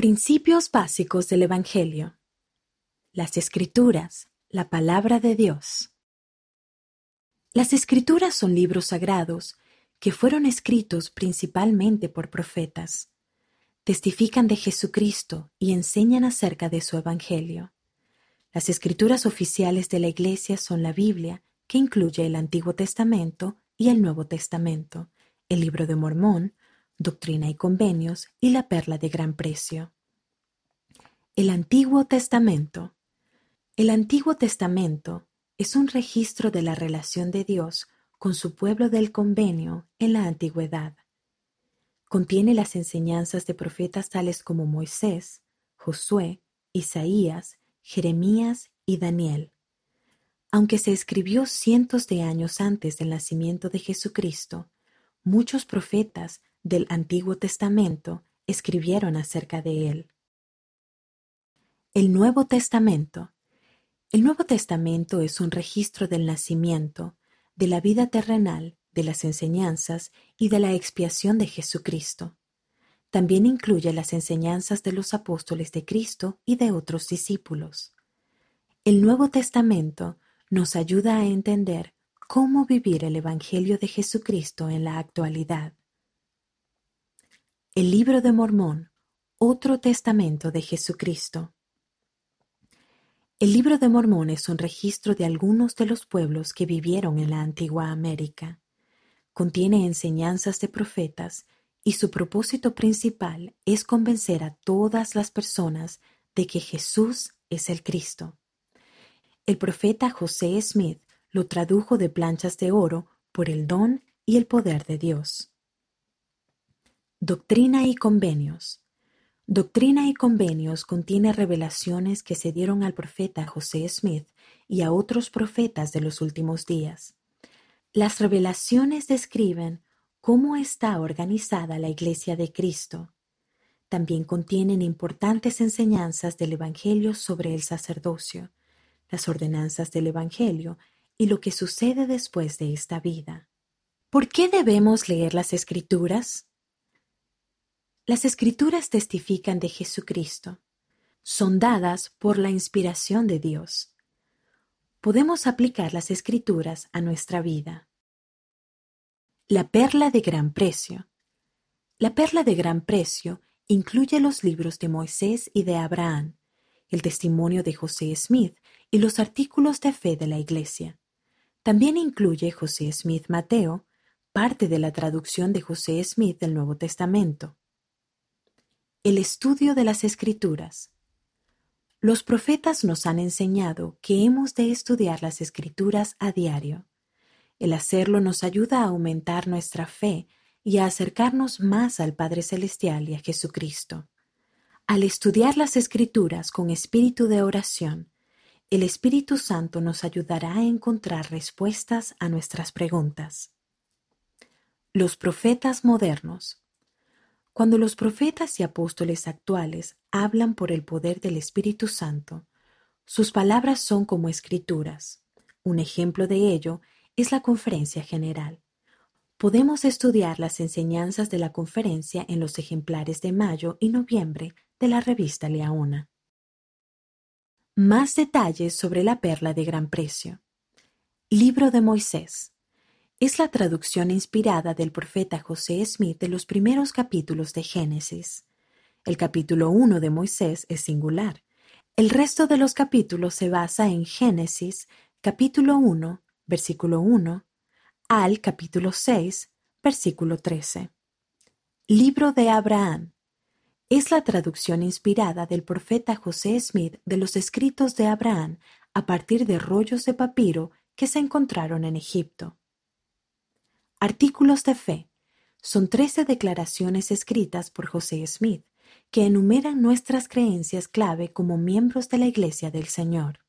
Principios básicos del Evangelio. Las Escrituras, la palabra de Dios. Las Escrituras son libros sagrados que fueron escritos principalmente por profetas. Testifican de Jesucristo y enseñan acerca de su Evangelio. Las escrituras oficiales de la Iglesia son la Biblia, que incluye el Antiguo Testamento y el Nuevo Testamento, el Libro de Mormón, Doctrina y Convenios y la Perla de Gran Precio. El Antiguo Testamento. El Antiguo Testamento es un registro de la relación de Dios con su pueblo del convenio en la antigüedad. Contiene las enseñanzas de profetas tales como Moisés, Josué, Isaías, Jeremías y Daniel. Aunque se escribió cientos de años antes del nacimiento de Jesucristo, muchos profetas del Antiguo Testamento escribieron acerca de él. El Nuevo Testamento. El Nuevo Testamento es un registro del nacimiento, de la vida terrenal, de las enseñanzas y de la expiación de Jesucristo. También incluye las enseñanzas de los apóstoles de Cristo y de otros discípulos. El Nuevo Testamento nos ayuda a entender cómo vivir el Evangelio de Jesucristo en la actualidad. El Libro de Mormón, otro testamento de Jesucristo. El Libro de Mormón es un registro de algunos de los pueblos que vivieron en la antigua América. Contiene enseñanzas de profetas y su propósito principal es convencer a todas las personas de que Jesús es el Cristo. El profeta José Smith lo tradujo de planchas de oro por el don y el poder de Dios. Doctrina y convenios. Doctrina y Convenios contiene revelaciones que se dieron al profeta José Smith y a otros profetas de los últimos días. Las revelaciones describen cómo está organizada la Iglesia de Cristo. También contienen importantes enseñanzas del Evangelio sobre el sacerdocio, las ordenanzas del Evangelio y lo que sucede después de esta vida. ¿Por qué debemos leer las Escrituras? Las escrituras testifican de Jesucristo. Son dadas por la inspiración de Dios. Podemos aplicar las escrituras a nuestra vida. La perla de gran precio. La perla de gran precio incluye los libros de Moisés y de Abraham, el testimonio de José Smith y los artículos de fe de la Iglesia. También incluye José Smith Mateo, parte de la traducción de José Smith del Nuevo Testamento. El estudio de las Escrituras. Los profetas nos han enseñado que hemos de estudiar las Escrituras a diario. El hacerlo nos ayuda a aumentar nuestra fe y a acercarnos más al Padre Celestial y a Jesucristo. Al estudiar las Escrituras con espíritu de oración, el Espíritu Santo nos ayudará a encontrar respuestas a nuestras preguntas. Los profetas modernos. Cuando los profetas y apóstoles actuales hablan por el poder del Espíritu Santo, sus palabras son como escrituras. Un ejemplo de ello es la conferencia general. Podemos estudiar las enseñanzas de la conferencia en los ejemplares de mayo y noviembre de la revista Leona. Más detalles sobre la perla de gran precio. Libro de Moisés es la traducción inspirada del profeta José Smith de los primeros capítulos de Génesis. El capítulo 1 de Moisés es singular. El resto de los capítulos se basa en Génesis, capítulo 1, versículo 1, al capítulo 6, versículo 13. Libro de Abraham. Es la traducción inspirada del profeta José Smith de los escritos de Abraham a partir de rollos de papiro que se encontraron en Egipto. Artículos de fe. Son trece declaraciones escritas por José Smith que enumeran nuestras creencias clave como miembros de la Iglesia del Señor.